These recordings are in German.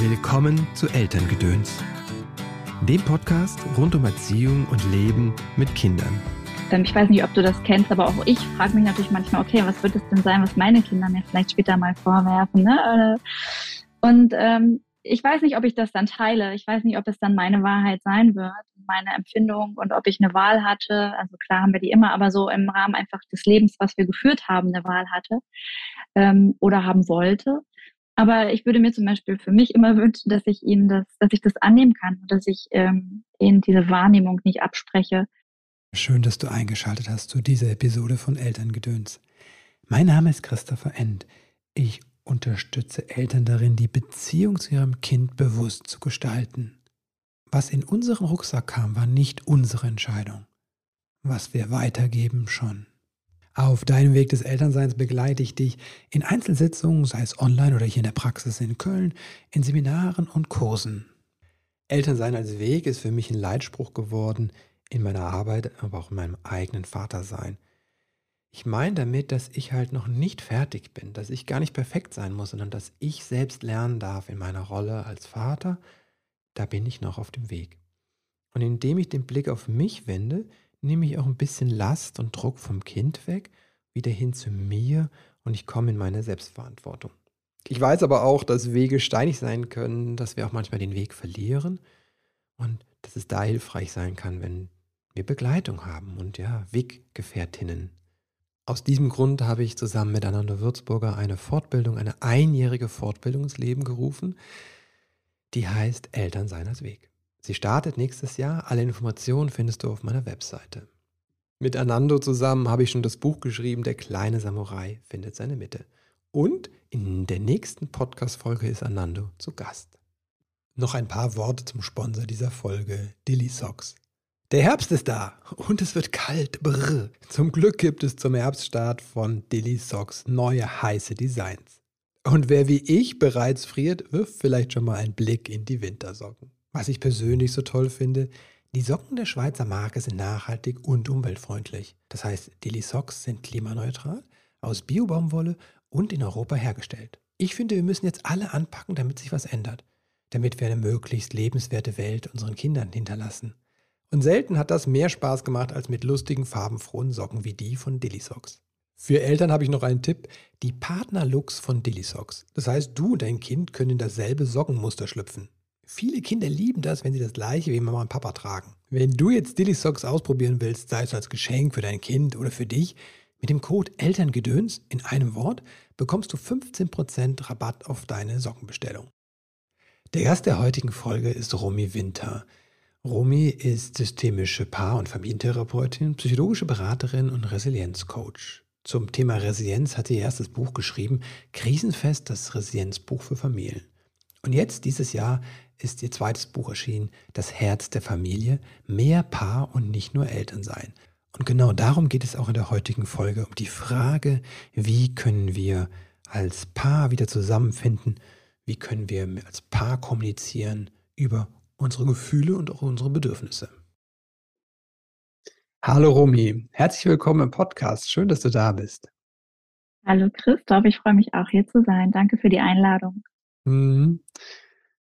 Willkommen zu Elterngedöns, dem Podcast rund um Erziehung und Leben mit Kindern. Ähm, ich weiß nicht, ob du das kennst, aber auch ich frage mich natürlich manchmal, okay, was wird es denn sein, was meine Kinder mir vielleicht später mal vorwerfen? Ne? Und ähm, ich weiß nicht, ob ich das dann teile. Ich weiß nicht, ob es dann meine Wahrheit sein wird, meine Empfindung und ob ich eine Wahl hatte. Also klar haben wir die immer, aber so im Rahmen einfach des Lebens, was wir geführt haben, eine Wahl hatte ähm, oder haben wollte. Aber ich würde mir zum Beispiel für mich immer wünschen, dass ich ihnen das, dass ich das annehmen kann und dass ich ähm, ihnen diese Wahrnehmung nicht abspreche. Schön, dass du eingeschaltet hast zu dieser Episode von Elterngedöns. Mein Name ist Christopher End. Ich unterstütze Eltern darin, die Beziehung zu ihrem Kind bewusst zu gestalten. Was in unseren Rucksack kam, war nicht unsere Entscheidung. Was wir weitergeben, schon. Auf deinem Weg des Elternseins begleite ich dich in Einzelsitzungen, sei es online oder hier in der Praxis in Köln, in Seminaren und Kursen. Elternsein als Weg ist für mich ein Leitspruch geworden in meiner Arbeit, aber auch in meinem eigenen Vatersein. Ich meine damit, dass ich halt noch nicht fertig bin, dass ich gar nicht perfekt sein muss, sondern dass ich selbst lernen darf in meiner Rolle als Vater. Da bin ich noch auf dem Weg. Und indem ich den Blick auf mich wende, nehme ich auch ein bisschen Last und Druck vom Kind weg, wieder hin zu mir und ich komme in meine Selbstverantwortung. Ich weiß aber auch, dass Wege steinig sein können, dass wir auch manchmal den Weg verlieren und dass es da hilfreich sein kann, wenn wir Begleitung haben und ja, Weggefährtinnen. Aus diesem Grund habe ich zusammen mit Ananda Würzburger eine Fortbildung, eine einjährige Fortbildung ins Leben gerufen, die heißt Eltern sein als Weg. Sie startet nächstes Jahr. Alle Informationen findest du auf meiner Webseite. Mit Anando zusammen habe ich schon das Buch geschrieben, Der kleine Samurai findet seine Mitte. Und in der nächsten Podcast-Folge ist Anando zu Gast. Noch ein paar Worte zum Sponsor dieser Folge, Dilly Socks. Der Herbst ist da und es wird kalt. Brr. Zum Glück gibt es zum Herbststart von Dilly Socks neue heiße Designs. Und wer wie ich bereits friert, wirft vielleicht schon mal einen Blick in die Wintersocken. Was ich persönlich so toll finde, die Socken der Schweizer Marke sind nachhaltig und umweltfreundlich. Das heißt, Dilly Socks sind klimaneutral, aus Biobaumwolle und in Europa hergestellt. Ich finde, wir müssen jetzt alle anpacken, damit sich was ändert. Damit wir eine möglichst lebenswerte Welt unseren Kindern hinterlassen. Und selten hat das mehr Spaß gemacht als mit lustigen, farbenfrohen Socken wie die von Dilly Socks. Für Eltern habe ich noch einen Tipp, die Partnerlooks von Dilly Socks. Das heißt, du und dein Kind können in dasselbe Sockenmuster schlüpfen. Viele Kinder lieben das, wenn sie das gleiche wie Mama und Papa tragen. Wenn du jetzt Dilly Socks ausprobieren willst, sei es als Geschenk für dein Kind oder für dich, mit dem Code Elterngedöns in einem Wort bekommst du 15% Rabatt auf deine Sockenbestellung. Der Gast der heutigen Folge ist Romy Winter. Romy ist systemische Paar- und Familientherapeutin, psychologische Beraterin und Resilienzcoach. Zum Thema Resilienz hat sie ihr erstes Buch geschrieben, Krisenfest, das Resilienzbuch für Familien. Und jetzt, dieses Jahr, ist ihr zweites Buch erschienen, Das Herz der Familie, mehr Paar und nicht nur Eltern sein. Und genau darum geht es auch in der heutigen Folge, um die Frage, wie können wir als Paar wieder zusammenfinden, wie können wir als Paar kommunizieren über unsere Gefühle und auch unsere Bedürfnisse. Hallo Romy, herzlich willkommen im Podcast. Schön, dass du da bist. Hallo Christoph, ich freue mich auch hier zu sein. Danke für die Einladung. Mhm.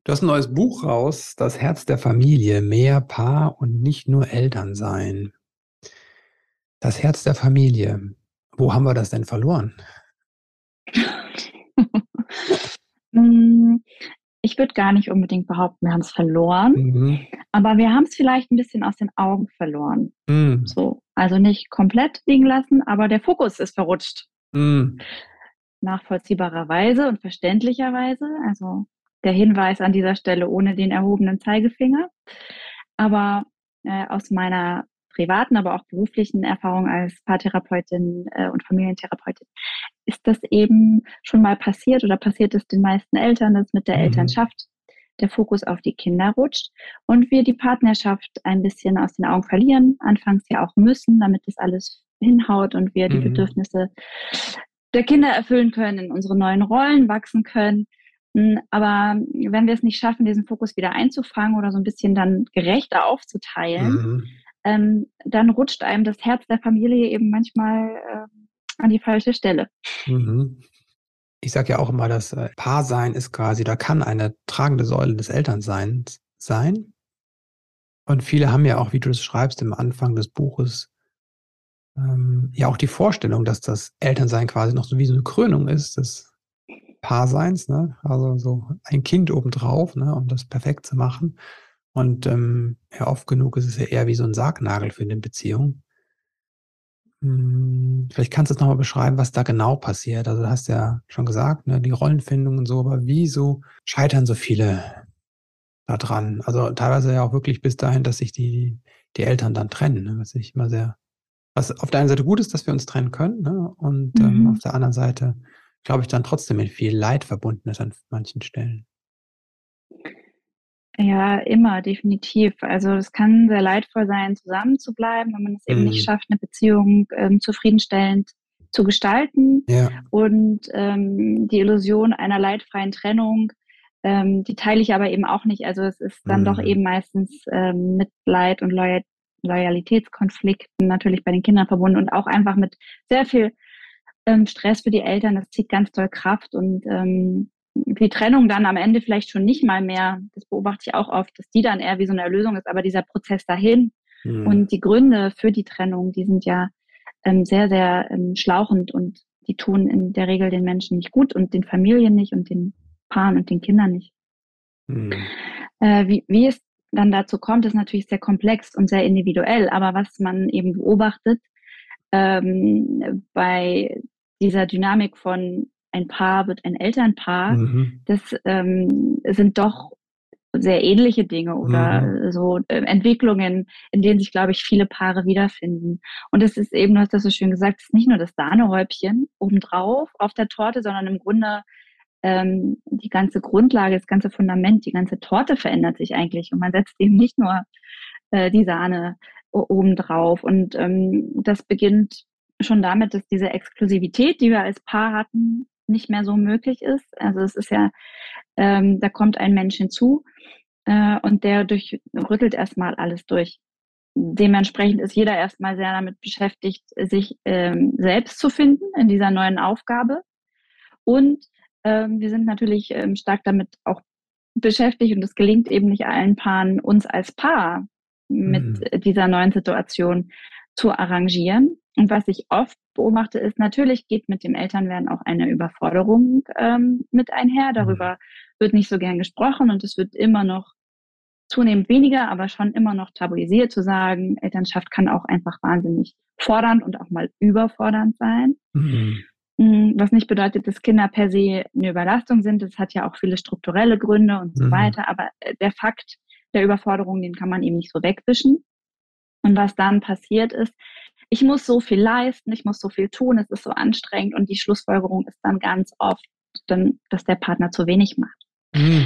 Du hast ein neues Buch raus, Das Herz der Familie, mehr Paar und nicht nur Eltern sein. Das Herz der Familie. Wo haben wir das denn verloren? Hm, ich würde gar nicht unbedingt behaupten, wir haben es verloren, mhm. aber wir haben es vielleicht ein bisschen aus den Augen verloren. Mhm. So, also nicht komplett liegen lassen, aber der Fokus ist verrutscht. Mhm nachvollziehbarerweise und verständlicherweise. Also der Hinweis an dieser Stelle ohne den erhobenen Zeigefinger. Aber äh, aus meiner privaten, aber auch beruflichen Erfahrung als Paartherapeutin äh, und Familientherapeutin ist das eben schon mal passiert oder passiert es den meisten Eltern, dass mit der mhm. Elternschaft der Fokus auf die Kinder rutscht und wir die Partnerschaft ein bisschen aus den Augen verlieren, anfangs ja auch müssen, damit das alles hinhaut und wir die mhm. Bedürfnisse der Kinder erfüllen können, in unsere neuen Rollen wachsen können. Hm, aber wenn wir es nicht schaffen, diesen Fokus wieder einzufangen oder so ein bisschen dann gerechter aufzuteilen, mhm. ähm, dann rutscht einem das Herz der Familie eben manchmal äh, an die falsche Stelle. Mhm. ich sage ja auch immer, das äh, Paarsein ist quasi, da kann eine tragende Säule des Elternseins sein. Und viele haben ja auch, wie du es schreibst, im Anfang des Buches, ähm, ja auch die Vorstellung, dass das Elternsein quasi noch so wie so eine Krönung ist des Paarseins, ne? Also so ein Kind obendrauf, ne, um das perfekt zu machen. Und ähm, ja, oft genug ist es ja eher wie so ein Sargnagel für eine Beziehung. Hm, vielleicht kannst du es nochmal beschreiben, was da genau passiert. Also du hast ja schon gesagt, ne, die Rollenfindung und so, aber wieso scheitern so viele da dran? Also teilweise ja auch wirklich bis dahin, dass sich die, die Eltern dann trennen, ne, was ich immer sehr, was auf der einen Seite gut ist, dass wir uns trennen können, ne, und ähm, mhm. auf der anderen Seite, glaube ich, dann trotzdem mit viel Leid verbunden ist an manchen Stellen. Ja, immer, definitiv. Also es kann sehr leidvoll sein, zusammen zu bleiben, wenn man es eben nicht mhm. schafft, eine Beziehung ähm, zufriedenstellend zu gestalten. Ja. Und ähm, die Illusion einer leidfreien Trennung, ähm, die teile ich aber eben auch nicht. Also es ist dann mhm. doch eben meistens ähm, mit Leid und Loyal Loyalitätskonflikten natürlich bei den Kindern verbunden und auch einfach mit sehr viel ähm, Stress für die Eltern. Das zieht ganz toll Kraft und ähm, die Trennung dann am Ende vielleicht schon nicht mal mehr, das beobachte ich auch oft, dass die dann eher wie so eine Erlösung ist, aber dieser Prozess dahin mhm. und die Gründe für die Trennung, die sind ja ähm, sehr, sehr ähm, schlauchend und die tun in der Regel den Menschen nicht gut und den Familien nicht und den Paaren und den Kindern nicht. Mhm. Äh, wie, wie es dann dazu kommt, ist natürlich sehr komplex und sehr individuell, aber was man eben beobachtet ähm, bei dieser Dynamik von ein Paar wird ein Elternpaar, mhm. das ähm, sind doch sehr ähnliche Dinge oder mhm. so äh, Entwicklungen, in denen sich, glaube ich, viele Paare wiederfinden. Und es ist eben, du hast das so schön gesagt, es ist nicht nur das Sahnehäubchen obendrauf auf der Torte, sondern im Grunde ähm, die ganze Grundlage, das ganze Fundament, die ganze Torte verändert sich eigentlich. Und man setzt eben nicht nur äh, die Sahne obendrauf. Und ähm, das beginnt schon damit, dass diese Exklusivität, die wir als Paar hatten, nicht mehr so möglich ist. Also es ist ja, ähm, da kommt ein Mensch hinzu äh, und der durchrüttelt erstmal alles durch. Dementsprechend ist jeder erstmal sehr damit beschäftigt, sich ähm, selbst zu finden in dieser neuen Aufgabe. Und ähm, wir sind natürlich ähm, stark damit auch beschäftigt und es gelingt eben nicht allen Paaren, uns als Paar mit mhm. dieser neuen Situation zu arrangieren. Und was ich oft beobachte, ist, natürlich geht mit dem Elternwerden auch eine Überforderung ähm, mit einher. Darüber mhm. wird nicht so gern gesprochen und es wird immer noch zunehmend weniger, aber schon immer noch tabuisiert zu sagen, Elternschaft kann auch einfach wahnsinnig fordernd und auch mal überfordernd sein. Mhm. Mm, was nicht bedeutet, dass Kinder per se eine Überlastung sind. Das hat ja auch viele strukturelle Gründe und so mhm. weiter. Aber äh, der Fakt der Überforderung, den kann man eben nicht so wegwischen. Und was dann passiert ist, ich muss so viel leisten, ich muss so viel tun, es ist so anstrengend und die Schlussfolgerung ist dann ganz oft, dann, dass der Partner zu wenig macht. Mhm.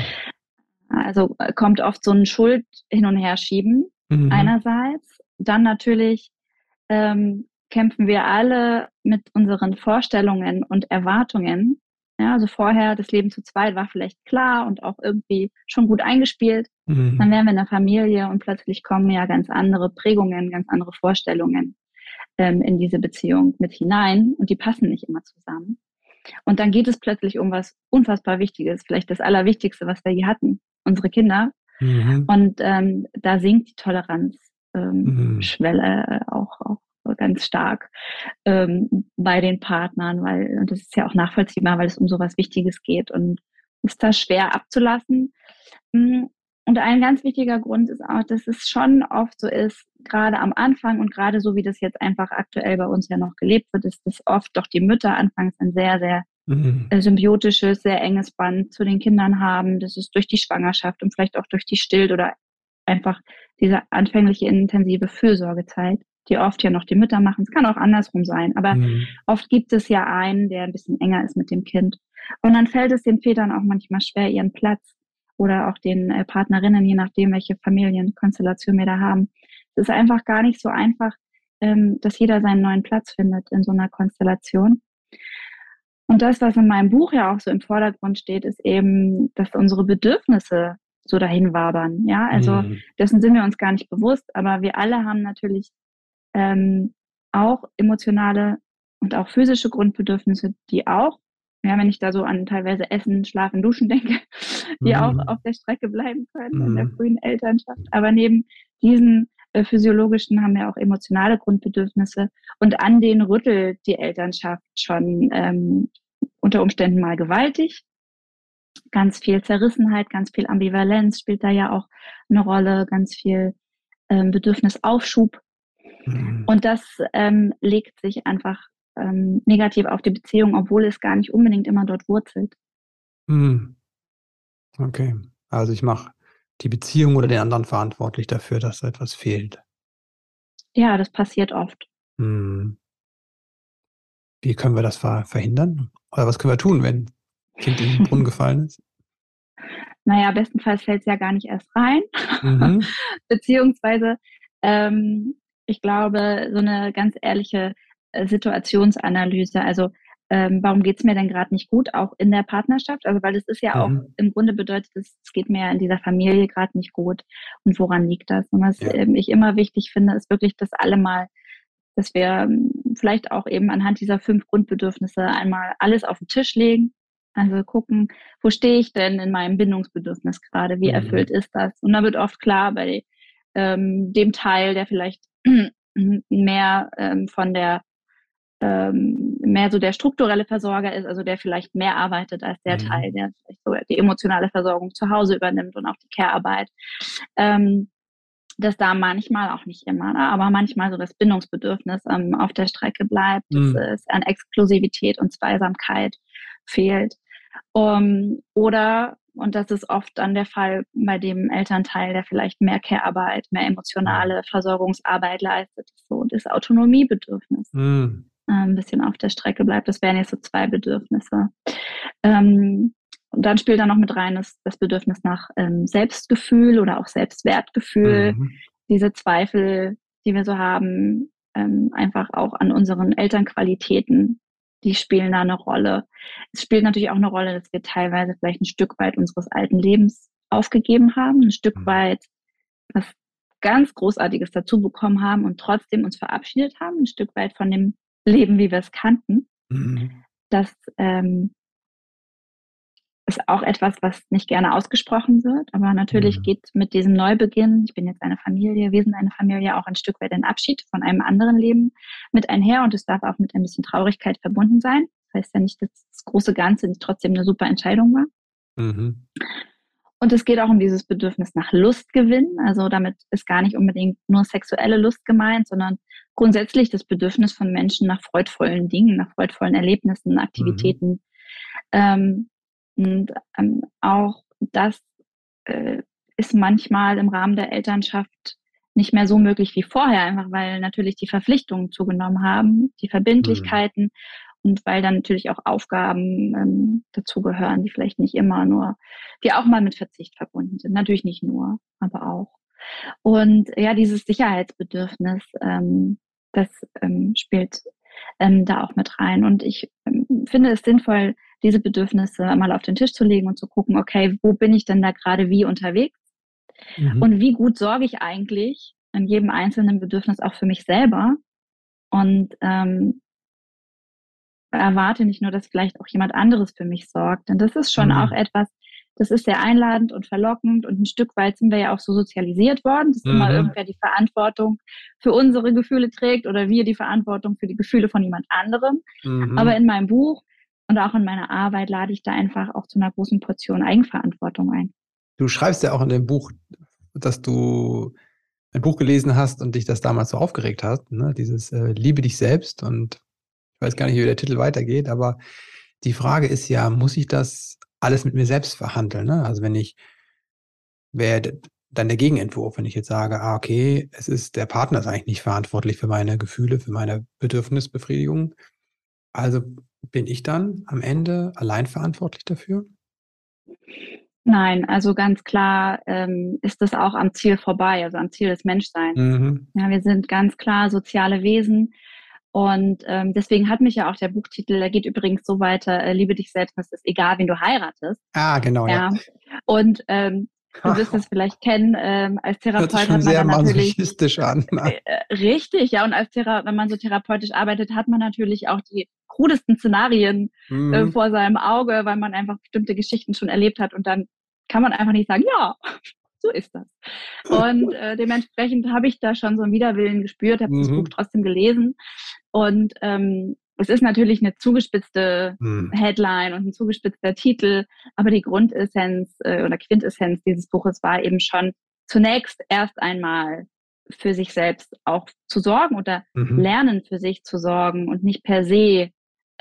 Also äh, kommt oft so ein Schuld hin und her schieben mhm. einerseits, dann natürlich ähm, kämpfen wir alle mit unseren Vorstellungen und Erwartungen. Ja, also vorher das Leben zu zweit war vielleicht klar und auch irgendwie schon gut eingespielt. Mhm. Dann wären wir in der Familie und plötzlich kommen ja ganz andere Prägungen, ganz andere Vorstellungen ähm, in diese Beziehung mit hinein und die passen nicht immer zusammen. Und dann geht es plötzlich um was unfassbar Wichtiges, vielleicht das Allerwichtigste, was wir je hatten, unsere Kinder. Mhm. Und ähm, da sinkt die Toleranzschwelle ähm, mhm. auch, auch ganz stark ähm, bei den Partnern, weil, und das ist ja auch nachvollziehbar, weil es um so was Wichtiges geht und ist da schwer abzulassen. Hm, und ein ganz wichtiger Grund ist auch, dass es schon oft so ist, gerade am Anfang und gerade so wie das jetzt einfach aktuell bei uns ja noch gelebt wird, ist dass oft doch die Mütter anfangs ein sehr, sehr mhm. Äh, symbiotisches, sehr enges Band zu den Kindern haben. Das ist durch die Schwangerschaft und vielleicht auch durch die Stillt oder einfach diese anfängliche intensive Fürsorgezeit, die oft ja noch die Mütter machen. Es kann auch andersrum sein, aber mhm. oft gibt es ja einen, der ein bisschen enger ist mit dem Kind. Und dann fällt es den Vätern auch manchmal schwer, ihren Platz oder auch den äh, Partnerinnen, je nachdem, welche Familienkonstellation wir da haben. Es ist einfach gar nicht so einfach, ähm, dass jeder seinen neuen Platz findet in so einer Konstellation. Und das, was in meinem Buch ja auch so im Vordergrund steht, ist eben, dass unsere Bedürfnisse so dahin wabern. Ja, also mhm. dessen sind wir uns gar nicht bewusst, aber wir alle haben natürlich ähm, auch emotionale und auch physische Grundbedürfnisse, die auch ja, wenn ich da so an teilweise Essen, Schlafen, Duschen denke, die mhm. auch auf der Strecke bleiben können mhm. in der mhm. frühen Elternschaft. Aber neben diesen äh, physiologischen haben wir auch emotionale Grundbedürfnisse und an denen rüttelt die Elternschaft schon ähm, unter Umständen mal gewaltig. Ganz viel Zerrissenheit, ganz viel Ambivalenz spielt da ja auch eine Rolle, ganz viel ähm, Bedürfnisaufschub. Mhm. Und das ähm, legt sich einfach ähm, negativ auf die Beziehung, obwohl es gar nicht unbedingt immer dort wurzelt. Mhm. Okay, also ich mache die Beziehung oder den anderen verantwortlich dafür, dass da etwas fehlt. Ja, das passiert oft. Mhm. Wie können wir das verhindern? Oder was können wir tun, wenn ein Kind in den Brunnen gefallen ist? Naja, bestenfalls fällt es ja gar nicht erst rein. Mhm. Beziehungsweise, ähm, ich glaube, so eine ganz ehrliche äh, Situationsanalyse, also ähm, warum geht es mir denn gerade nicht gut, auch in der Partnerschaft? Also weil das ist ja mhm. auch im Grunde bedeutet, es geht mir in dieser Familie gerade nicht gut. Und woran liegt das? Und was ja. ich immer wichtig finde, ist wirklich, dass alle mal, dass wir ähm, vielleicht auch eben anhand dieser fünf Grundbedürfnisse einmal alles auf den Tisch legen. Also gucken, wo stehe ich denn in meinem Bindungsbedürfnis gerade? Wie mhm. erfüllt ist das? Und da wird oft klar bei ähm, dem Teil, der vielleicht mehr ähm, von der ähm, mehr so der strukturelle Versorger ist, also der vielleicht mehr arbeitet als der mhm. Teil, der vielleicht so die emotionale Versorgung zu Hause übernimmt und auch die Care-Arbeit. Ähm, dass da manchmal, auch nicht immer, ne, aber manchmal so das Bindungsbedürfnis ähm, auf der Strecke bleibt, mhm. dass es an Exklusivität und Zweisamkeit fehlt. Um, oder, und das ist oft dann der Fall bei dem Elternteil, der vielleicht mehr Care-Arbeit, mehr emotionale Versorgungsarbeit leistet, so das Autonomiebedürfnis. Mhm. Äh, ein bisschen auf der Strecke bleibt. Das wären jetzt so zwei Bedürfnisse. Ähm, und dann spielt da noch mit rein das, das Bedürfnis nach ähm, Selbstgefühl oder auch Selbstwertgefühl. Mhm. Diese Zweifel, die wir so haben, ähm, einfach auch an unseren Elternqualitäten, die spielen da eine Rolle. Es spielt natürlich auch eine Rolle, dass wir teilweise vielleicht ein Stück weit unseres alten Lebens aufgegeben haben, ein Stück mhm. weit was ganz Großartiges dazu bekommen haben und trotzdem uns verabschiedet haben, ein Stück weit von dem Leben, wie wir es kannten. Mhm. Das ähm, ist auch etwas, was nicht gerne ausgesprochen wird. Aber natürlich mhm. geht mit diesem Neubeginn, ich bin jetzt eine Familie, wir sind eine Familie, auch ein Stück weit ein Abschied von einem anderen Leben mit einher. Und es darf auch mit ein bisschen Traurigkeit verbunden sein. Das heißt ja nicht, dass das große Ganze nicht trotzdem eine super Entscheidung war. Mhm. Und es geht auch um dieses Bedürfnis nach Lustgewinn. Also damit ist gar nicht unbedingt nur sexuelle Lust gemeint, sondern grundsätzlich das Bedürfnis von Menschen nach freudvollen Dingen, nach freudvollen Erlebnissen, Aktivitäten. Mhm. Ähm, und ähm, auch das äh, ist manchmal im Rahmen der Elternschaft nicht mehr so möglich wie vorher, einfach weil natürlich die Verpflichtungen zugenommen haben, die Verbindlichkeiten. Mhm und weil dann natürlich auch Aufgaben ähm, dazugehören, die vielleicht nicht immer nur, die auch mal mit Verzicht verbunden sind. Natürlich nicht nur, aber auch. Und ja, dieses Sicherheitsbedürfnis, ähm, das ähm, spielt ähm, da auch mit rein. Und ich ähm, finde es sinnvoll, diese Bedürfnisse mal auf den Tisch zu legen und zu gucken, okay, wo bin ich denn da gerade wie unterwegs? Mhm. Und wie gut sorge ich eigentlich in jedem einzelnen Bedürfnis auch für mich selber? Und ähm, erwarte nicht nur, dass vielleicht auch jemand anderes für mich sorgt. Denn das ist schon mhm. auch etwas, das ist sehr einladend und verlockend und ein Stück weit sind wir ja auch so sozialisiert worden, dass mhm. immer irgendwer die Verantwortung für unsere Gefühle trägt oder wir die Verantwortung für die Gefühle von jemand anderem. Mhm. Aber in meinem Buch und auch in meiner Arbeit lade ich da einfach auch zu einer großen Portion Eigenverantwortung ein. Du schreibst ja auch in dem Buch, dass du ein Buch gelesen hast und dich das damals so aufgeregt hast, ne? dieses äh, Liebe dich selbst und ich weiß gar nicht, wie der Titel weitergeht, aber die Frage ist ja, muss ich das alles mit mir selbst verhandeln? Ne? Also wenn ich, wäre dann der Gegenentwurf, wenn ich jetzt sage, ah, okay, es ist, der Partner ist eigentlich nicht verantwortlich für meine Gefühle, für meine Bedürfnisbefriedigung. Also bin ich dann am Ende allein verantwortlich dafür? Nein, also ganz klar ähm, ist das auch am Ziel vorbei, also am Ziel des Menschseins. Mhm. Ja, wir sind ganz klar soziale Wesen und ähm, deswegen hat mich ja auch der Buchtitel, der geht übrigens so weiter, äh, liebe dich selbst, es ist egal, wen du heiratest. Ah, genau, ja. ja. Und ähm, du wirst es vielleicht kennen, ähm, als Therapeut Hört sich schon hat man sehr natürlich an. Äh, richtig, ja. Und als Thera wenn man so therapeutisch arbeitet, hat man natürlich auch die krudesten Szenarien äh, mhm. äh, vor seinem Auge, weil man einfach bestimmte Geschichten schon erlebt hat und dann kann man einfach nicht sagen, ja, so ist das. Und äh, dementsprechend habe ich da schon so einen Widerwillen gespürt, habe mhm. das Buch trotzdem gelesen und ähm, es ist natürlich eine zugespitzte hm. Headline und ein zugespitzter Titel, aber die Grundessenz äh, oder Quintessenz dieses Buches war eben schon zunächst erst einmal für sich selbst auch zu sorgen oder mhm. lernen für sich zu sorgen und nicht per se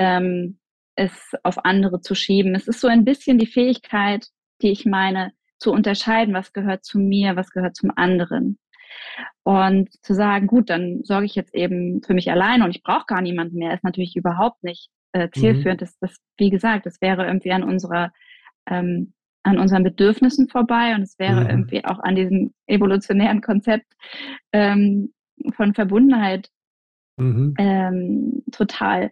ähm, es auf andere zu schieben. Es ist so ein bisschen die Fähigkeit, die ich meine, zu unterscheiden, was gehört zu mir, was gehört zum anderen. Und zu sagen, gut, dann sorge ich jetzt eben für mich alleine und ich brauche gar niemanden mehr, ist natürlich überhaupt nicht äh, zielführend. Mhm. Das, das, wie gesagt, das wäre irgendwie an unserer ähm, an unseren Bedürfnissen vorbei und es wäre mhm. irgendwie auch an diesem evolutionären Konzept ähm, von Verbundenheit mhm. ähm, total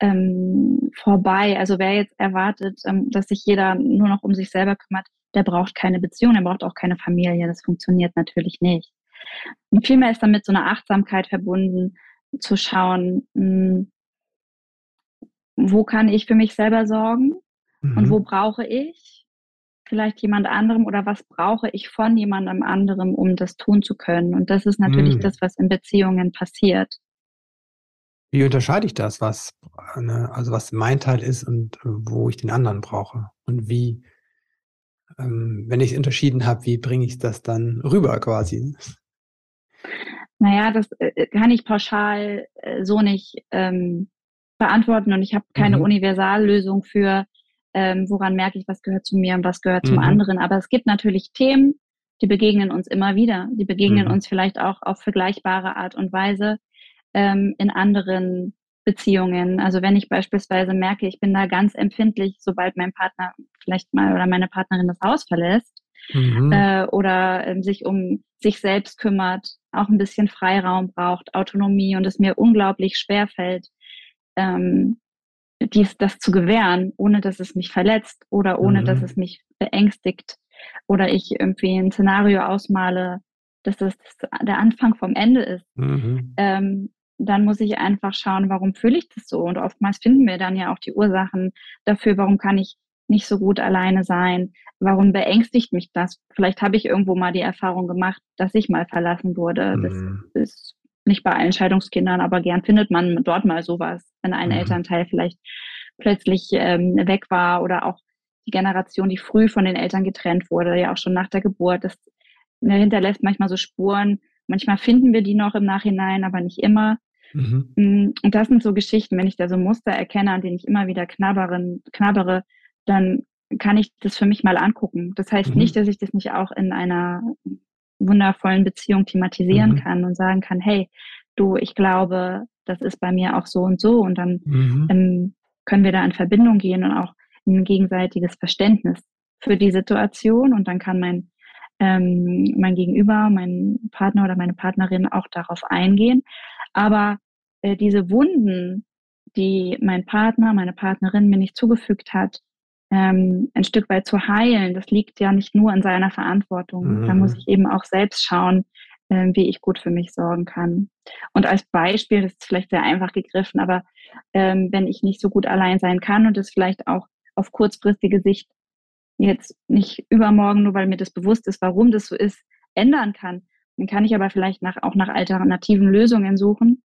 ähm, vorbei. Also wer jetzt erwartet, ähm, dass sich jeder nur noch um sich selber kümmert, der braucht keine Beziehung, der braucht auch keine Familie. Das funktioniert natürlich nicht. Und vielmehr ist damit so eine Achtsamkeit verbunden, zu schauen, mh, hm, wo kann ich für mich selber sorgen mhm. und wo brauche ich vielleicht jemand anderem oder was brauche ich von jemandem anderem, um das tun zu können. Und das ist natürlich mhm. das, was in Beziehungen passiert. Wie unterscheide ich das, was, ne, also was mein Teil ist und wo ich den anderen brauche? Und wie, ähm, wenn ich es unterschieden habe, wie bringe ich das dann rüber quasi? Naja, das äh, äh, kann ich pauschal äh, so nicht ähm, beantworten und ich habe keine mhm. Universallösung für, ähm, woran merke ich, was gehört zu mir und was gehört mhm. zum anderen. Aber es gibt natürlich Themen, die begegnen uns immer wieder. Die begegnen mhm. uns vielleicht auch auf vergleichbare Art und Weise ähm, in anderen Beziehungen. Also wenn ich beispielsweise merke, ich bin da ganz empfindlich, sobald mein Partner vielleicht mal oder meine Partnerin das Haus verlässt mhm. äh, oder äh, sich um sich selbst kümmert, auch ein bisschen Freiraum braucht, Autonomie und es mir unglaublich schwer fällt, ähm, dies, das zu gewähren, ohne dass es mich verletzt oder ohne mhm. dass es mich beängstigt oder ich irgendwie ein Szenario ausmale, dass das der Anfang vom Ende ist. Mhm. Ähm, dann muss ich einfach schauen, warum fühle ich das so? Und oftmals finden wir dann ja auch die Ursachen dafür, warum kann ich nicht so gut alleine sein? Warum beängstigt mich das? Vielleicht habe ich irgendwo mal die Erfahrung gemacht, dass ich mal verlassen wurde. Mhm. Das ist nicht bei allen Scheidungskindern, aber gern findet man dort mal sowas, wenn ein mhm. Elternteil vielleicht plötzlich ähm, weg war oder auch die Generation, die früh von den Eltern getrennt wurde, ja auch schon nach der Geburt. Das ne, hinterlässt manchmal so Spuren. Manchmal finden wir die noch im Nachhinein, aber nicht immer. Mhm. Mm, und das sind so Geschichten, wenn ich da so Muster erkenne, an denen ich immer wieder knabberen, knabbere, dann kann ich das für mich mal angucken. Das heißt mhm. nicht, dass ich das nicht auch in einer wundervollen Beziehung thematisieren mhm. kann und sagen kann, hey, du, ich glaube, das ist bei mir auch so und so. Und dann mhm. ähm, können wir da in Verbindung gehen und auch ein gegenseitiges Verständnis für die Situation. Und dann kann mein, ähm, mein Gegenüber, mein Partner oder meine Partnerin auch darauf eingehen. Aber äh, diese Wunden, die mein Partner, meine Partnerin mir nicht zugefügt hat, ähm, ein Stück weit zu heilen, das liegt ja nicht nur in seiner Verantwortung. Mhm. Da muss ich eben auch selbst schauen, äh, wie ich gut für mich sorgen kann. Und als Beispiel, das ist vielleicht sehr einfach gegriffen, aber ähm, wenn ich nicht so gut allein sein kann und es vielleicht auch auf kurzfristige Sicht jetzt nicht übermorgen, nur weil mir das bewusst ist, warum das so ist, ändern kann, dann kann ich aber vielleicht nach, auch nach alternativen Lösungen suchen,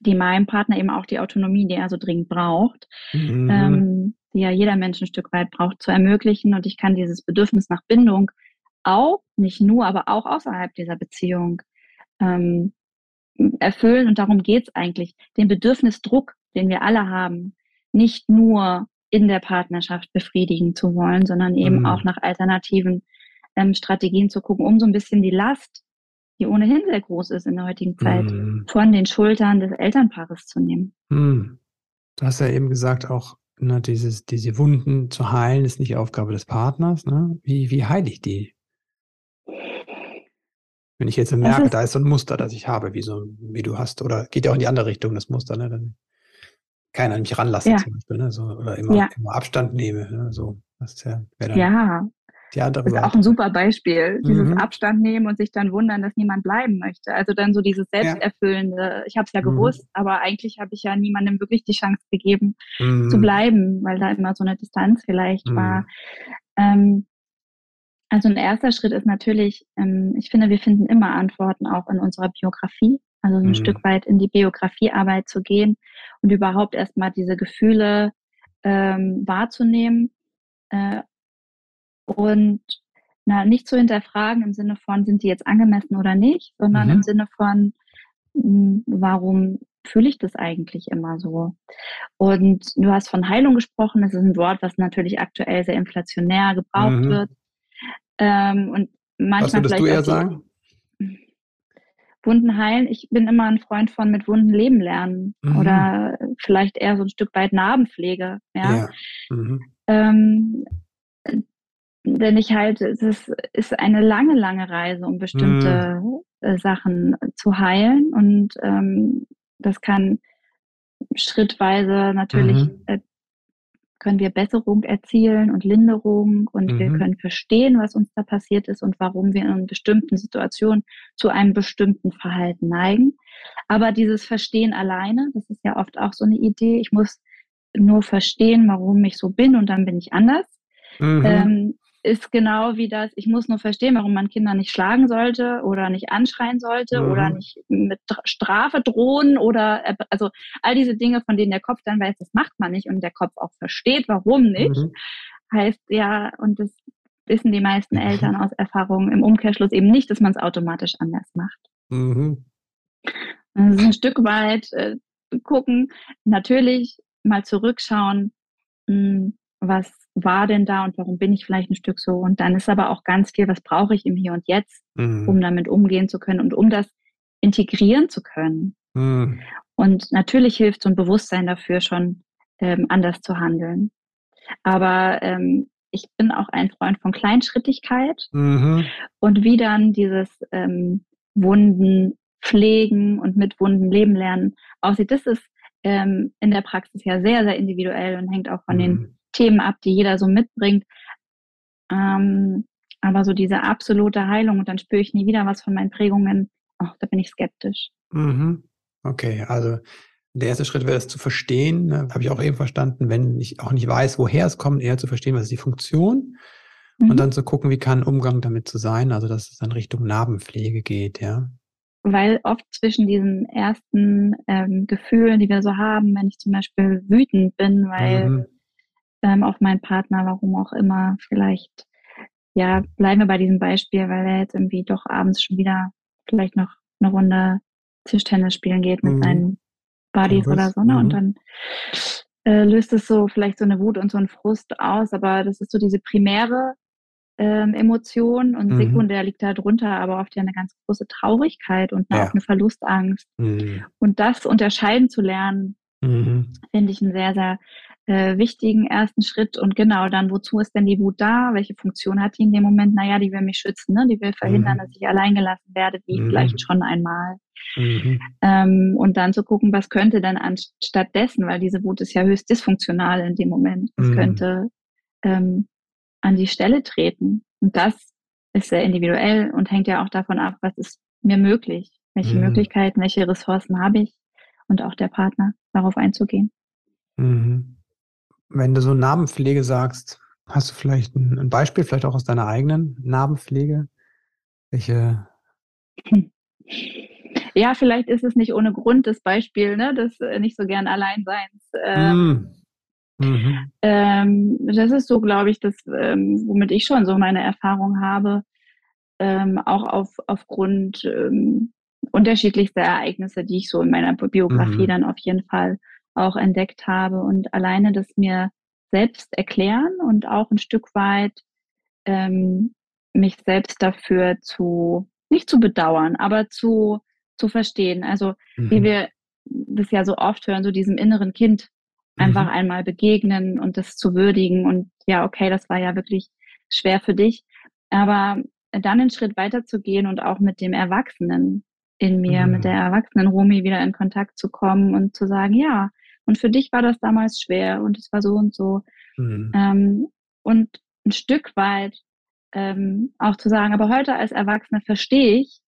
die meinem Partner eben auch die Autonomie, die er so dringend braucht, mhm. ähm, die ja jeder Mensch ein Stück weit braucht, zu ermöglichen. Und ich kann dieses Bedürfnis nach Bindung auch, nicht nur, aber auch außerhalb dieser Beziehung ähm, erfüllen. Und darum geht es eigentlich, den Bedürfnisdruck, den wir alle haben, nicht nur in der Partnerschaft befriedigen zu wollen, sondern eben mhm. auch nach alternativen ähm, Strategien zu gucken, um so ein bisschen die Last, die ohnehin sehr groß ist in der heutigen Zeit, mhm. von den Schultern des Elternpaares zu nehmen. Mhm. Du hast ja eben gesagt, auch ne, dieses, diese Wunden zu heilen, ist nicht Aufgabe des Partners. Ne? Wie, wie heile ich die? Wenn ich jetzt merke, ist, da ist so ein Muster, das ich habe, wie, so, wie du hast, oder geht ja auch in die andere Richtung, das Muster, ne? Dann keiner mich ranlassen ja. zum Beispiel, ne? So, oder immer, ja. immer Abstand nehme. Ne? So, das ist ja, dann, ja, das ist auch ein super Beispiel. Dieses Mhm. Abstand nehmen und sich dann wundern, dass niemand bleiben möchte. Also dann so dieses Selbsterfüllende. Ich habe es ja Mhm. gewusst, aber eigentlich habe ich ja niemandem wirklich die Chance gegeben, Mhm. zu bleiben, weil da immer so eine Distanz vielleicht Mhm. war. Ähm, also ein erster Schritt ist natürlich, ähm, ich finde, wir finden immer Antworten auch in unserer Biografie. Also so ein Mhm. Stück weit in die Biografiearbeit zu gehen und überhaupt erstmal diese Gefühle ähm, wahrzunehmen äh, und na, nicht zu hinterfragen im Sinne von, sind die jetzt angemessen oder nicht, sondern Mhm. im Sinne von, mh, warum fühle ich das eigentlich immer so? Und du hast von Heilung gesprochen, das ist ein Wort, was natürlich aktuell sehr inflationär gebraucht Mhm. wird. Ähm, und manchmal Was würdest du eher sagen? Wunden heilen. Ich bin immer ein Freund von mit Wunden leben lernen Mhm. oder vielleicht eher so ein Stück weit Narbenpflege. Ja. Ja. Mhm. Ähm, denn ich halte, es ist, ist eine lange, lange Reise, um bestimmte äh, Sachen zu heilen. Und ähm, das kann schrittweise natürlich, Mhm. äh, können wir Besserung erzielen und Linderung und wir Mhm. können verstehen, was uns da passiert ist und warum wir in bestimmten Situationen zu einem bestimmten Verhalten neigen. Aber dieses Verstehen alleine, das ist ja oft auch so eine Idee, ich muss nur verstehen, warum ich so bin und dann bin ich anders Mhm. ähm, ist genau wie das, ich muss nur verstehen, warum man Kinder nicht schlagen sollte oder nicht anschreien sollte oder Mhm. nicht mit Strafe drohen oder äh, also all diese Dinge, von denen der Kopf dann weiß, das macht man nicht und der Kopf auch versteht, warum nicht, Mhm. heißt ja, und das wissen die meisten Mhm. Eltern aus Erfahrung im Umkehrschluss eben nicht, dass man es automatisch anders macht. Mhm. Ist ein Stück weit äh, gucken, natürlich mal zurückschauen, mh, was war denn da und warum bin ich vielleicht ein Stück so. Und dann ist aber auch ganz viel, was brauche ich im Hier und Jetzt, um Mhm. damit umgehen zu können und um das integrieren zu können. Mhm. Und natürlich hilft so ein Bewusstsein dafür schon, ähm, anders zu handeln. Aber ähm, ich bin auch ein Freund von Kleinschrittigkeit Mhm. und wie dann dieses ähm, Wunden pflegen und mit Wunden leben lernen aussieht. Das ist ähm, in der Praxis ja sehr, sehr individuell und hängt auch von den Mhm. Themen ab, die jeder so mitbringt. Ähm, aber so diese absolute Heilung und dann spüre ich nie wieder was von meinen Prägungen, oh, da bin ich skeptisch. Mhm. Okay, also der erste Schritt wäre es zu verstehen, ne, habe ich auch eben verstanden, wenn ich auch nicht weiß, woher es kommt, eher zu verstehen, was ist die Funktion Mhm. und dann zu gucken, wie kann Umgang damit zu sein, also dass es dann Richtung Narbenpflege geht, ja. Weil oft zwischen diesen ersten ähm, Gefühlen, die wir so haben, wenn ich zum Beispiel wütend bin, weil Mhm. Ähm, auf meinen Partner, warum auch immer, vielleicht, ja, bleiben wir bei diesem Beispiel, weil er jetzt irgendwie doch abends schon wieder vielleicht noch eine Runde Tischtennis spielen geht mit Mhm. seinen Buddies Kumpels, oder so, ne? Und mhm. dann äh, löst es so vielleicht so eine Wut und so einen Frust aus, aber das ist so diese primäre ähm, Emotion und Mhm. sekundär liegt da drunter aber oft ja eine ganz große Traurigkeit und eine, Ja. auch eine Verlustangst. Mhm. Und das unterscheiden zu lernen, Mhm. finde ich einen sehr, sehr äh, wichtigen ersten Schritt. Und genau dann, wozu ist denn die Wut da? Welche Funktion hat die in dem Moment? Naja, die will mich schützen, ne? die will verhindern, Mhm. dass ich allein gelassen werde, wie Mhm. vielleicht schon einmal. Mhm. Ähm, und dann zu gucken, was könnte denn anstatt dessen, weil diese Wut ist ja höchst dysfunktional in dem Moment, was Mhm. könnte ähm, an die Stelle treten. Und das ist sehr individuell und hängt ja auch davon ab, was ist mir möglich, welche Mhm. Möglichkeiten, welche Ressourcen habe ich und auch der Partner, darauf einzugehen. Mhm. Wenn du so Narbenpflege sagst, hast du vielleicht ein, ein Beispiel, vielleicht auch aus deiner eigenen Narbenpflege? Welche? Ja, vielleicht ist es nicht ohne Grund das Beispiel, ne, des äh, nicht so gern Alleinseins. Ähm, Mhm. Mhm. ähm, das ist so, glaube ich, das, ähm, womit ich schon so meine Erfahrung habe, ähm, auch auf, aufgrund unterschiedlichster Ereignisse, die ich so in meiner Biografie Mhm. dann auf jeden Fall auch entdeckt habe. Und alleine das mir selbst erklären und auch ein Stück weit ähm, mich selbst dafür zu, nicht zu bedauern, aber zu, zu verstehen. Also wie Mhm. wir das ja so oft hören, so diesem inneren Kind einfach Mhm. einmal begegnen und das zu würdigen und ja, okay, das war ja wirklich schwer für dich. Aber dann einen Schritt weiter zu gehen und auch mit dem Erwachsenen in mir, mit der Mhm. erwachsenen Romi wieder in Kontakt zu kommen und zu sagen, ja, und für dich war das damals schwer und es war so und so. Mhm. Ähm, und ein Stück weit ähm, auch zu sagen, aber heute als Erwachsener verstehe ich,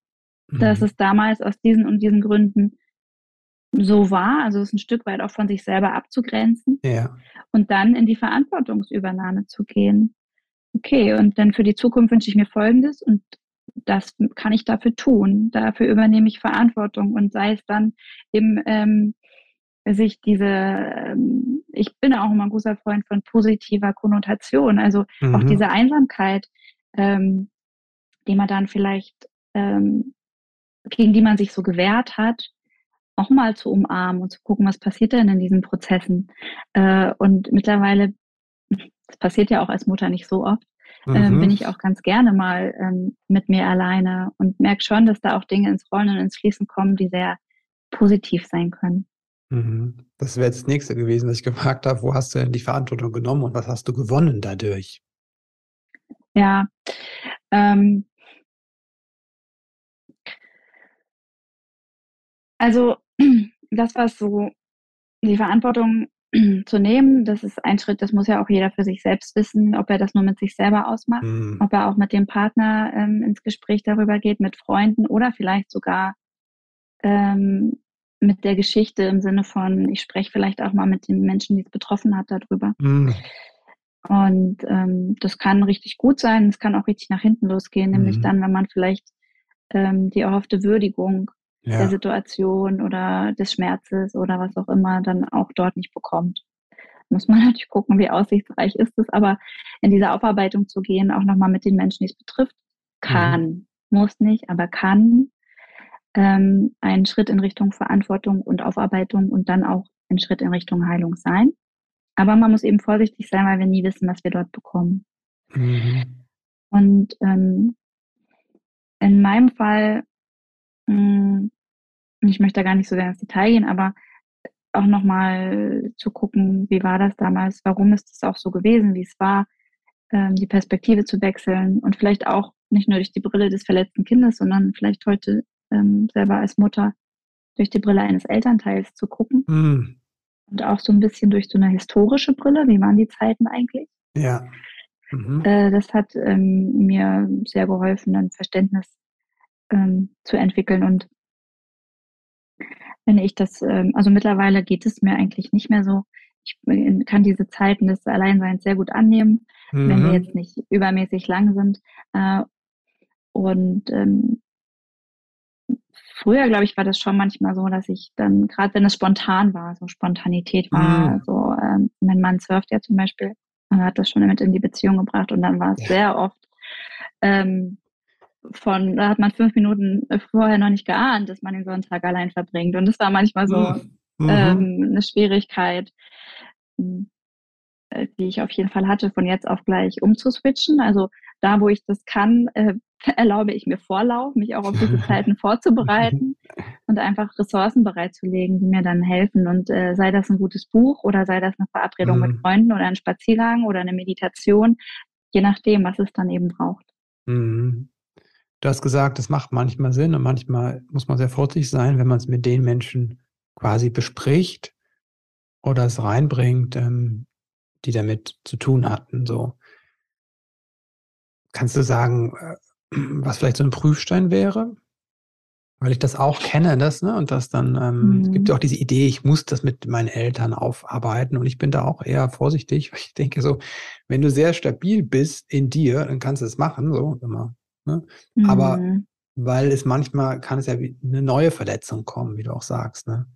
mhm. dass es damals aus diesen und diesen Gründen so war, also es ein Stück weit auch von sich selber abzugrenzen ja. und dann in die Verantwortungsübernahme zu gehen. Okay, und dann für die Zukunft wünsche ich mir Folgendes und das kann ich dafür tun. Dafür übernehme ich Verantwortung und sei es dann eben ähm, sich diese, ähm, ich bin auch immer ein großer Freund von positiver Konnotation, also mhm. auch diese Einsamkeit, ähm, die man dann vielleicht, ähm, gegen die man sich so gewehrt hat, auch mal zu umarmen und zu gucken, was passiert denn in diesen Prozessen. Äh, und mittlerweile, das passiert ja auch als Mutter nicht so oft, mhm. bin ich auch ganz gerne mal ähm, mit mir alleine und merke schon, dass da auch Dinge ins Rollen und ins Fließen kommen, die sehr positiv sein können. Mhm. Das wäre jetzt das nächste gewesen, was ich gefragt habe. Wo hast du denn die Verantwortung genommen und was hast du gewonnen dadurch? Ja, ähm, also das, was so die Verantwortung zu nehmen, das ist ein Schritt, das muss ja auch jeder für sich selbst wissen, ob er das nur mit sich selber ausmacht, mhm. ob er auch mit dem Partner ähm, ins Gespräch darüber geht, mit Freunden oder vielleicht sogar ähm, mit der Geschichte im Sinne von, ich spreche vielleicht auch mal mit den Menschen, die es betroffen hat, darüber. Mhm. Und ähm, das kann richtig gut sein, es kann auch richtig nach hinten losgehen, nämlich mhm. dann, wenn man vielleicht ähm, die erhoffte Würdigung ja. der Situation oder des Schmerzes oder was auch immer dann auch dort nicht bekommt. Muss man natürlich gucken, wie aussichtsreich ist es, aber in diese Aufarbeitung zu gehen, auch nochmal mit den Menschen, die es betrifft, kann, mhm. muss nicht, aber kann ähm, ein Schritt in Richtung Verantwortung und Aufarbeitung und dann auch ein Schritt in Richtung Heilung sein. Aber man muss eben vorsichtig sein, weil wir nie wissen, was wir dort bekommen. Mhm. Und ähm, in meinem Fall, mh, hm, ich möchte da gar nicht so sehr ins Detail gehen, aber auch nochmal zu gucken, wie war das damals, warum ist es auch so gewesen, wie es war, ähm, die Perspektive zu wechseln und vielleicht auch nicht nur durch die Brille des verletzten Kindes, sondern vielleicht heute ähm, selber als Mutter durch die Brille eines Elternteils zu gucken. Mhm. Und auch so ein bisschen durch so eine historische Brille. Wie waren die Zeiten eigentlich? Ja. Mhm. Äh, das hat ähm, mir sehr geholfen, ein Verständnis ähm, zu entwickeln. Und wenn ich das, ähm, also mittlerweile geht es mir eigentlich nicht mehr so. Ich kann diese Zeiten des Alleinseins sehr gut annehmen, mhm. wenn wir mhm. jetzt nicht übermäßig lang sind. Äh, und ähm, früher, glaube ich, war das schon manchmal so, dass ich dann, gerade wenn es spontan war, so Spontanität war, mhm. so, ähm, mein Mann surft ja zum Beispiel und hat das schon mit in die Beziehung gebracht und dann war es sehr oft ähm, von, da hat man fünf Minuten vorher noch nicht geahnt, dass man den Sonntag allein verbringt. Und das war manchmal so mhm. ähm, eine Schwierigkeit, äh, die ich auf jeden Fall hatte, von jetzt auf gleich umzuswitchen. Also da, wo ich das kann, äh, erlaube ich mir Vorlauf, mich auch auf diese Zeiten vorzubereiten und einfach Ressourcen bereitzulegen, die mir dann helfen. Und äh, sei das ein gutes Buch oder sei das eine Verabredung mhm. mit Freunden oder ein Spaziergang oder eine Meditation, je nachdem, was es dann eben braucht. Mhm. Du hast gesagt, es macht manchmal Sinn und manchmal muss man sehr vorsichtig sein, wenn man es mit den Menschen quasi bespricht oder es reinbringt, ähm, die damit zu tun hatten. So. Kannst du sagen, äh, was vielleicht so ein Prüfstein wäre? Weil ich das auch kenne, das, ne? Und das dann, ähm, mhm. es gibt ja auch diese Idee, ich muss das mit meinen Eltern aufarbeiten. Und ich bin da auch eher vorsichtig, weil ich denke so, wenn du sehr stabil bist in dir, dann kannst du es machen, so immer. Ne? Mhm. Aber weil es manchmal kann es ja wie eine neue Verletzung kommen, wie du auch sagst, ne?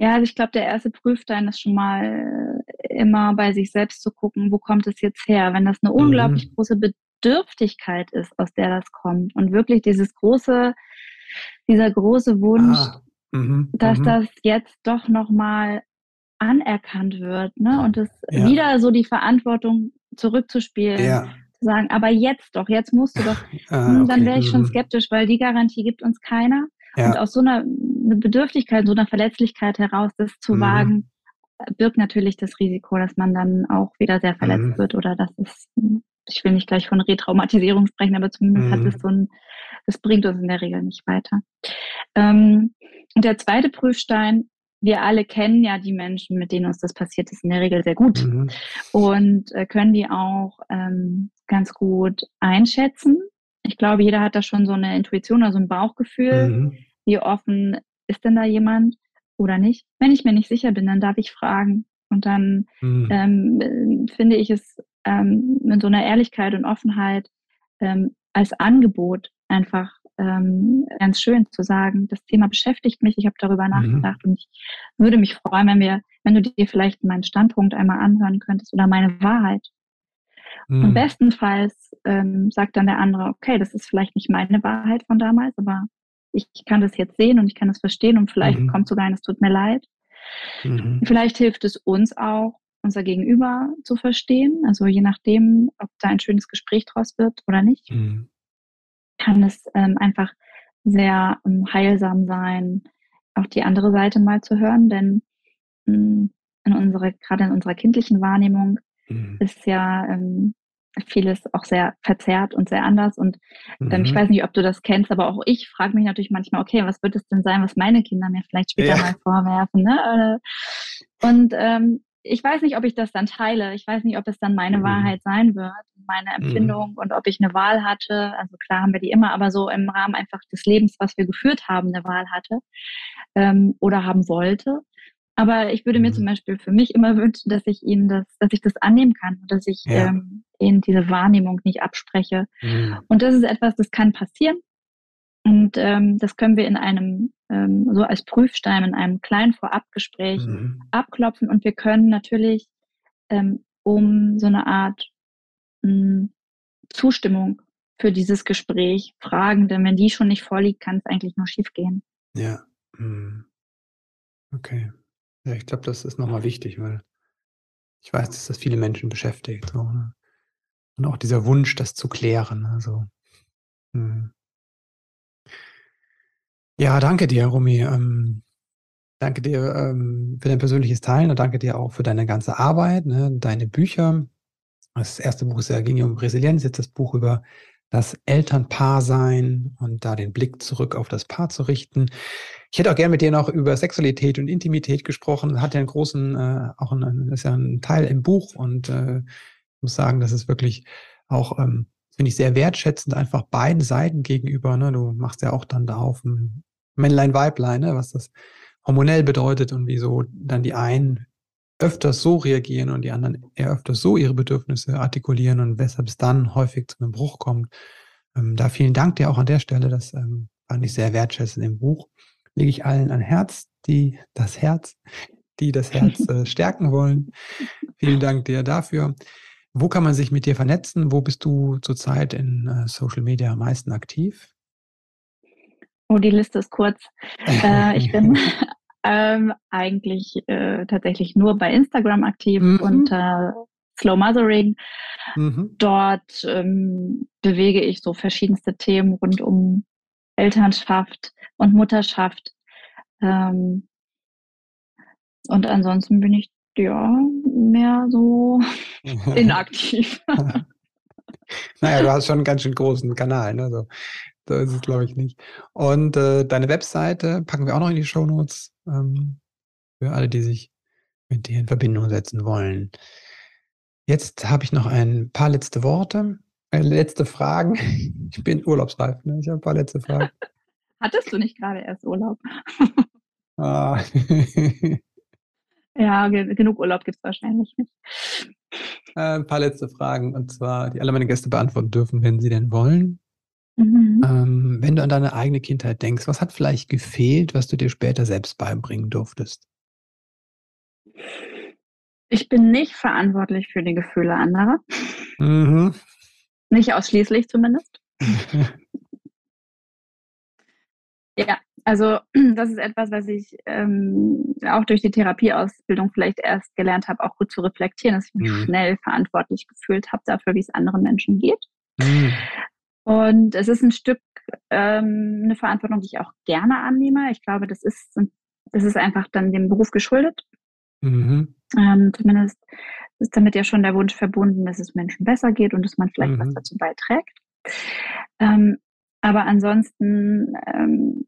Ja, also ich glaube, der erste Prüfstein ist schon mal immer bei sich selbst zu gucken, wo kommt es jetzt her? Wenn das eine mhm. unglaublich große Bedürftigkeit ist, aus der das kommt und wirklich dieses große, dieser große Wunsch, ah, mh, dass mh. das jetzt doch nochmal anerkannt wird, ne? Und es ja. wieder so die Verantwortung zurückzuspielen. Ja. Zu sagen, aber jetzt doch, jetzt musst du doch, ah, hm, okay. dann wäre ich schon mhm. skeptisch, weil die Garantie gibt uns keiner. Ja. Und aus so einer Bedürftigkeit, so einer Verletzlichkeit heraus, das zu mhm. wagen, birgt natürlich das Risiko, dass man dann auch wieder sehr verletzt mhm. wird oder dass es hm, ich will nicht gleich von Retraumatisierung sprechen, aber zumindest mhm. hat es so ein, das bringt uns in der Regel nicht weiter. Ähm, und der zweite Prüfstein, wir alle kennen ja die Menschen, mit denen uns das passiert ist, in der Regel sehr gut mhm. und äh, können die auch ähm, ganz gut einschätzen. Ich glaube, jeder hat da schon so eine Intuition oder so ein Bauchgefühl. Mhm. Wie offen ist denn da jemand oder nicht? Wenn ich mir nicht sicher bin, dann darf ich fragen. Und dann mhm. ähm, finde ich es ähm, mit so einer Ehrlichkeit und Offenheit ähm, als Angebot einfach ähm, ganz schön zu sagen, das Thema beschäftigt mich, ich habe darüber mhm. nachgedacht und ich würde mich freuen, wenn wir, wenn du dir vielleicht meinen Standpunkt einmal anhören könntest oder meine Wahrheit. Mhm. Und bestenfalls ähm, sagt dann der andere, okay, das ist vielleicht nicht meine Wahrheit von damals, aber ich kann das jetzt sehen und ich kann das verstehen und vielleicht mhm. kommt sogar ein, es tut mir leid. Mhm. Vielleicht hilft es uns auch, unser Gegenüber zu verstehen. Also je nachdem, ob da ein schönes Gespräch draus wird oder nicht, mhm. kann es ähm, einfach sehr ähm, heilsam sein, auch die andere Seite mal zu hören, denn ähm, in unserer, gerade in unserer kindlichen Wahrnehmung mhm. ist ja ähm, vieles auch sehr verzerrt und sehr anders. Und ähm, mhm. ich weiß nicht, ob du das kennst, aber auch ich frage mich natürlich manchmal, okay, was wird es denn sein, was meine Kinder mir vielleicht später ja. mal vorwerfen? Ne? Und ähm, ich weiß nicht, ob ich das dann teile. Ich weiß nicht, ob es dann meine mhm. Wahrheit sein wird, meine mhm. Empfindung mhm. und ob ich eine Wahl hatte. Also klar haben wir die immer, aber so im Rahmen einfach des Lebens, was wir geführt haben, eine Wahl hatte ähm, oder haben wollte. Aber ich würde mir zum mhm. Beispiel für mich immer wünschen, dass ich ihnen das, dass ich das annehmen kann, dass ich ja. ähm, ihnen diese Wahrnehmung nicht abspreche. Mhm. Und das ist etwas, das kann passieren. Und ähm, das können wir in einem, ähm, so als Prüfstein, in einem kleinen Vorabgespräch mhm. abklopfen. Und wir können natürlich ähm, um so eine Art mh, hm, Zustimmung für dieses Gespräch fragen, denn wenn die schon nicht vorliegt, kann es eigentlich nur schief gehen. Ja. Mhm. Okay. Ja, ich glaube, das ist nochmal wichtig, weil ich weiß, dass das viele Menschen beschäftigt. So, ne? Und auch dieser Wunsch, das zu klären. Also, hm. Ja, danke dir, Rumi. Ähm, danke dir ähm, für dein persönliches Teilen und danke dir auch für deine ganze Arbeit, ne, deine Bücher. Das erste Buch ist ja, ging ja um Resilienz, jetzt das Buch über das Elternpaar sein und da den Blick zurück auf das Paar zu richten. Ich hätte auch gerne mit dir noch über Sexualität und Intimität gesprochen. Hat ja einen großen, äh, auch einen, ist ja ein Teil im Buch und äh, ich muss sagen, das ist wirklich auch ähm, finde ich sehr wertschätzend, einfach beiden Seiten gegenüber. Ne? Du machst ja auch dann da auf ein Männlein, Weiblein, ne? was das hormonell bedeutet und wieso dann die einen öfters so reagieren und die anderen eher öfters so ihre Bedürfnisse artikulieren und weshalb es dann häufig zu einem Bruch kommt. Ähm, da vielen Dank dir auch an der Stelle. Das ähm, fand ich sehr wertschätzend im Buch. Lege ich allen an Herz, die das Herz, die das Herz äh, stärken wollen. Vielen Dank dir dafür. Wo kann man sich mit dir vernetzen? Wo bist du zurzeit in äh, Social Media am meisten aktiv? Oh, die Liste ist kurz. äh, ich bin ähm, eigentlich äh, tatsächlich nur bei Instagram aktiv mhm. unter Slow Mothering. Mhm. Dort ähm, bewege ich so verschiedenste Themen rund um Elternschaft und Mutterschaft. Ähm, und ansonsten bin ich ja mehr so inaktiv. naja, du hast schon einen ganz schön großen Kanal, ne? So, da ist es, glaube ich, nicht. Und äh, deine Webseite packen wir auch noch in die Show Notes ähm, für alle, die sich mit dir in Verbindung setzen wollen. Jetzt habe ich noch ein paar letzte Worte, äh, letzte Fragen. Ich bin urlaubsreif, ne? Ich habe ein paar letzte Fragen. Hattest du nicht gerade erst Urlaub? ah. Ja, genug Urlaub gibt es wahrscheinlich nicht. Äh, ein paar letzte Fragen, und zwar, die alle meine Gäste beantworten dürfen, wenn sie denn wollen. Mhm. Ähm, wenn du an deine eigene Kindheit denkst, was hat vielleicht gefehlt, was du dir später selbst beibringen durftest? Ich bin nicht verantwortlich für die Gefühle anderer. Mhm. Nicht ausschließlich zumindest. ja, also das ist etwas, was ich ähm, auch durch die Therapieausbildung vielleicht erst gelernt habe, auch gut zu reflektieren, dass ich mich mhm. schnell verantwortlich gefühlt habe dafür, wie es anderen Menschen geht. Mhm. Und es ist ein Stück ähm, eine Verantwortung, die ich auch gerne annehme. Ich glaube, das ist, das ist einfach dann dem Beruf geschuldet. Mhm. Ähm, zumindest ist damit ja schon der Wunsch verbunden, dass es Menschen besser geht und dass man vielleicht was mhm. dazu beiträgt. Ähm, aber ansonsten ähm,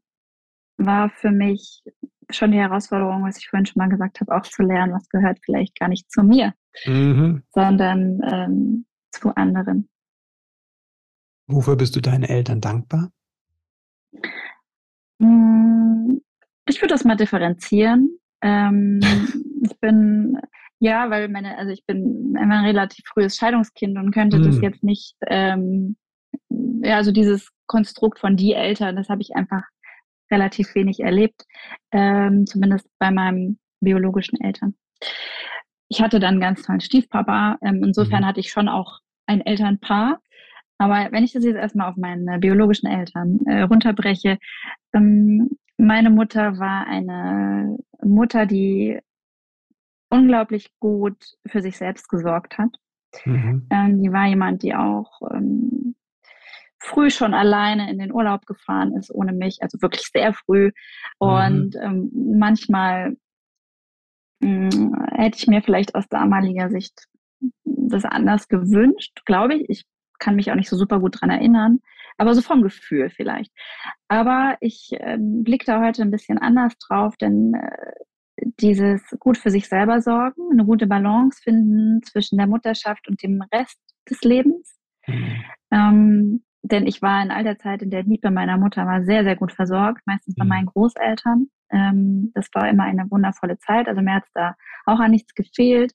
war für mich schon die Herausforderung, was ich vorhin schon mal gesagt habe, auch zu lernen, was gehört vielleicht gar nicht zu mir, mhm. sondern ähm, zu anderen. Wofür bist du deinen Eltern dankbar? Hm, ich würde das mal differenzieren. Ähm, ich bin, ja, weil meine, also ich bin ein relativ frühes Scheidungskind und könnte mm. das hm. jetzt nicht, ähm, ja, also dieses Konstrukt von die Eltern, das habe ich einfach relativ wenig erlebt, ähm, zumindest bei meinen biologischen Eltern. Ich hatte dann einen ganz tollen Stiefpapa. Ähm, insofern mhm. hatte ich schon auch ein Elternpaar. Aber wenn ich das jetzt erstmal auf meine biologischen Eltern äh, runterbreche, ähm, meine Mutter war eine Mutter, die unglaublich gut für sich selbst gesorgt hat. Mhm. Ähm, die war jemand, die auch ähm, früh schon alleine in den Urlaub gefahren ist ohne mich, also wirklich sehr früh. Und mhm. ähm, manchmal mh, hm, hätte ich mir vielleicht aus damaliger Sicht das anders gewünscht, glaube ich. Ich kann mich auch nicht so super gut dran erinnern, aber so vom Gefühl vielleicht. Aber ich äh, blicke da heute ein bisschen anders drauf, denn äh, dieses gut für sich selber sorgen, eine gute Balance finden zwischen der Mutterschaft und dem Rest des Lebens. Mhm. Ähm, denn ich war in all der Zeit, in der bei meiner Mutter war, sehr, sehr gut versorgt, meistens bei mhm. meinen Großeltern. Ähm, das war immer eine wundervolle Zeit. Also mir hat es da auch an nichts gefehlt.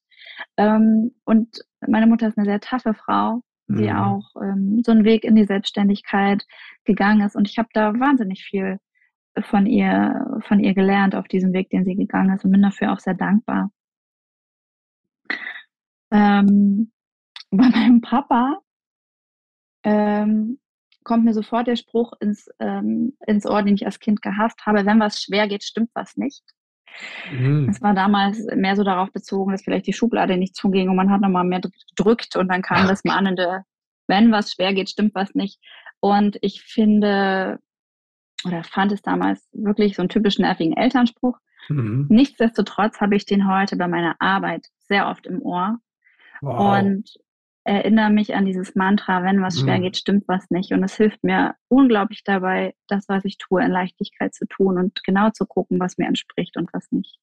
Ähm, und meine Mutter ist eine sehr taffe Frau, die mhm. auch ähm, so einen Weg in die Selbstständigkeit gegangen ist. Und ich habe da wahnsinnig viel von ihr, von ihr gelernt auf diesem Weg, den sie gegangen ist und bin dafür auch sehr dankbar. Ähm, bei meinem Papa ähm, kommt mir sofort der Spruch ins, ähm, ins Ohr, den ich als Kind gehasst habe, wenn was schwer geht, stimmt was nicht. Mhm. Es war damals mehr so darauf bezogen, dass vielleicht die Schublade nicht zuging und man hat nochmal mehr gedrückt und dann kam Ach. das mahnende, wenn was schwer geht, stimmt was nicht. Und ich finde, oder fand es damals wirklich so einen typischen nervigen Elternspruch. Mhm. Nichtsdestotrotz habe ich den heute bei meiner Arbeit sehr oft im Ohr. Wow. Und erinnere mich an dieses Mantra, wenn was schwer mhm. geht, stimmt was nicht. Und es hilft mir unglaublich dabei, das, was ich tue, in Leichtigkeit zu tun und genau zu gucken, was mir entspricht und was nicht.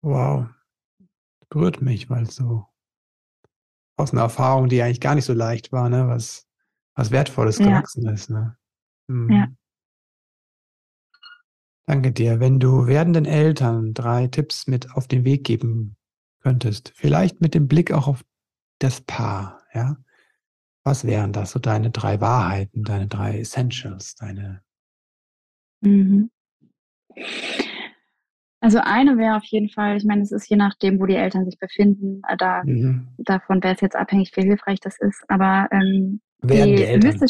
Wow. Berührt mich, weil so aus einer Erfahrung, die eigentlich gar nicht so leicht war, ne, was, was Wertvolles ja. gewachsen ist. Ne? Mhm. Ja. Danke dir. Wenn du werdenden Eltern drei Tipps mit auf den Weg geben könntest, vielleicht mit dem Blick auch auf das Paar, ja? Was wären das so deine drei Wahrheiten, deine drei Essentials, deine? Mhm. Also eine wäre auf jeden Fall, ich meine, es ist je nachdem, wo die Eltern sich befinden, äh, da, mhm. davon wäre es jetzt abhängig, wie hilfreich das ist. Aber ähm, werdende Eltern.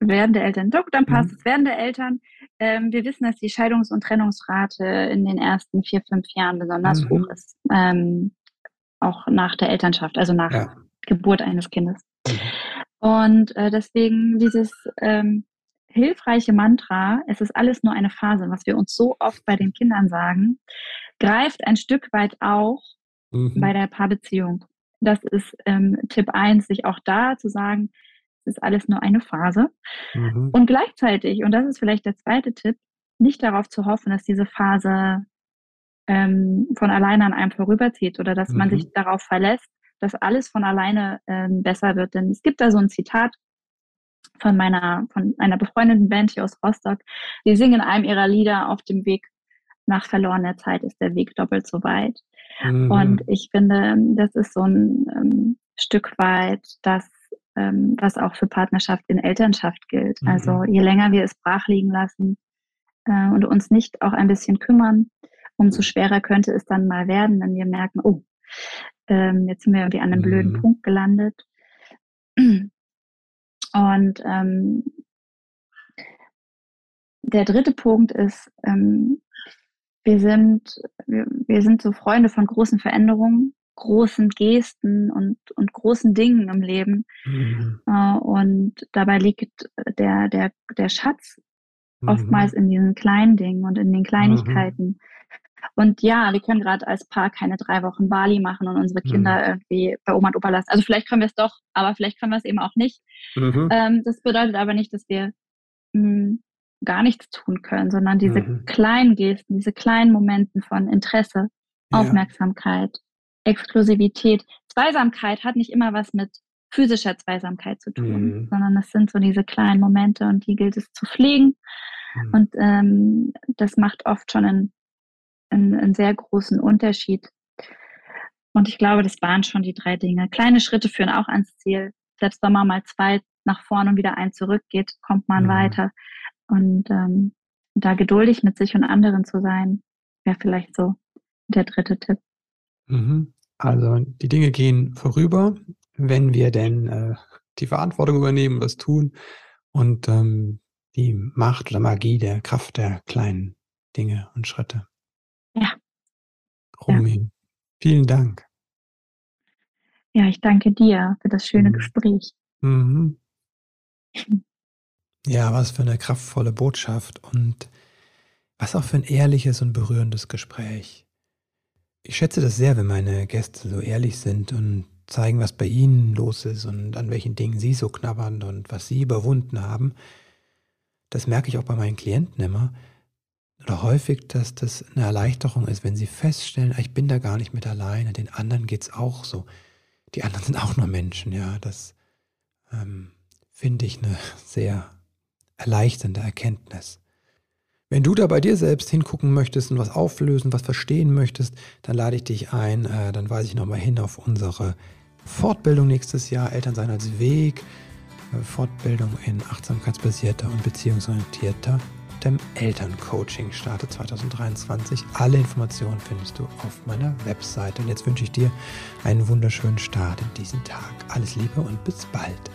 werdende Eltern, doch, dann passt mhm. es. Werdende Eltern, ähm, wir wissen, dass die Scheidungs- und Trennungsrate in den ersten vier, fünf Jahren besonders mhm. hoch ist. Ähm, auch nach der Elternschaft, also nach ja. Geburt eines Kindes. Mhm. Und äh, deswegen dieses ähm, hilfreiche Mantra, es ist alles nur eine Phase, was wir uns so oft bei den Kindern sagen, greift ein Stück weit auch mhm. bei der Paarbeziehung. Das ist ähm, Tipp 1, sich auch da zu sagen, es ist alles nur eine Phase. Mhm. Und gleichzeitig, und das ist vielleicht der zweite Tipp, nicht darauf zu hoffen, dass diese Phase ähm, von alleine an einem vorüberzieht oder dass mhm. man sich darauf verlässt, dass alles von alleine ähm, besser wird. Denn es gibt da so ein Zitat von meiner, von einer befreundeten Band hier aus Rostock. Die singen in einem ihrer Lieder auf dem Weg nach verlorener Zeit ist der Weg doppelt so weit. Mhm. Und ich finde, das ist so ein ähm, Stück weit das, ähm, was auch für Partnerschaft in Elternschaft gilt. Mhm. Also je länger wir es brach liegen lassen äh, und uns nicht auch ein bisschen kümmern, umso schwerer könnte es dann mal werden, wenn wir merken, oh, ähm, jetzt sind wir irgendwie an einem mhm. blöden Punkt gelandet. Und ähm, der dritte Punkt ist, ähm, wir sind, wir, wir, sind so Freunde von großen Veränderungen, großen Gesten und, und großen Dingen im Leben. Mhm. Äh, und dabei liegt der, der, der Schatz mhm. oftmals in diesen kleinen Dingen und in den Kleinigkeiten. Und ja, wir können gerade als Paar keine drei Wochen Bali machen und unsere Kinder mhm. irgendwie bei Oma und Opa lassen. Also vielleicht können wir es doch, aber vielleicht können wir es eben auch nicht. Mhm. Ähm, das bedeutet aber nicht, dass wir mh, hm, gar nichts tun können, sondern diese mhm. kleinen Gesten, diese kleinen Momenten von Interesse, ja. Aufmerksamkeit, Exklusivität. Zweisamkeit hat nicht immer was mit physischer Zweisamkeit zu tun, mhm. sondern es sind so diese kleinen Momente und die gilt es zu pflegen. Mhm. Und ähm, das macht oft schon einen, einen, einen sehr großen Unterschied. Und ich glaube, das waren schon die drei Dinge. Kleine Schritte führen auch ans Ziel. Selbst wenn man mal zwei nach vorne und wieder ein zurückgeht, kommt man mhm. weiter. Und ähm, da geduldig mit sich und anderen zu sein, wäre vielleicht so der dritte Tipp. Mhm. Also die Dinge gehen vorüber, wenn wir denn äh, die Verantwortung übernehmen, das tun und ähm, die Macht oder Magie der Kraft der kleinen Dinge und Schritte. Romy, ja. vielen Dank. Ja, ich danke dir für das schöne mhm. Gespräch. Mhm. Ja, was für eine kraftvolle Botschaft und was auch für ein ehrliches und berührendes Gespräch. Ich schätze das sehr, wenn meine Gäste so ehrlich sind und zeigen, was bei ihnen los ist und an welchen Dingen sie so knabbern und was sie überwunden haben. Das merke ich auch bei meinen Klienten immer. Oder häufig, dass das eine Erleichterung ist, wenn sie feststellen, ah, ich bin da gar nicht mit alleine, den anderen geht es auch so. Die anderen sind auch nur Menschen, ja. Das ähm, finde ich eine sehr erleichternde Erkenntnis. Wenn du da bei dir selbst hingucken möchtest und was auflösen, was verstehen möchtest, dann lade ich dich ein, äh, dann weise ich nochmal hin auf unsere Fortbildung nächstes Jahr, Elternsein als Weg, äh, Fortbildung in achtsamkeitsbasierter und beziehungsorientierter dem Elterncoaching startet 2023. Alle Informationen findest du auf meiner Webseite. Und jetzt wünsche ich dir einen wunderschönen Start in diesen Tag. Alles Liebe und bis bald.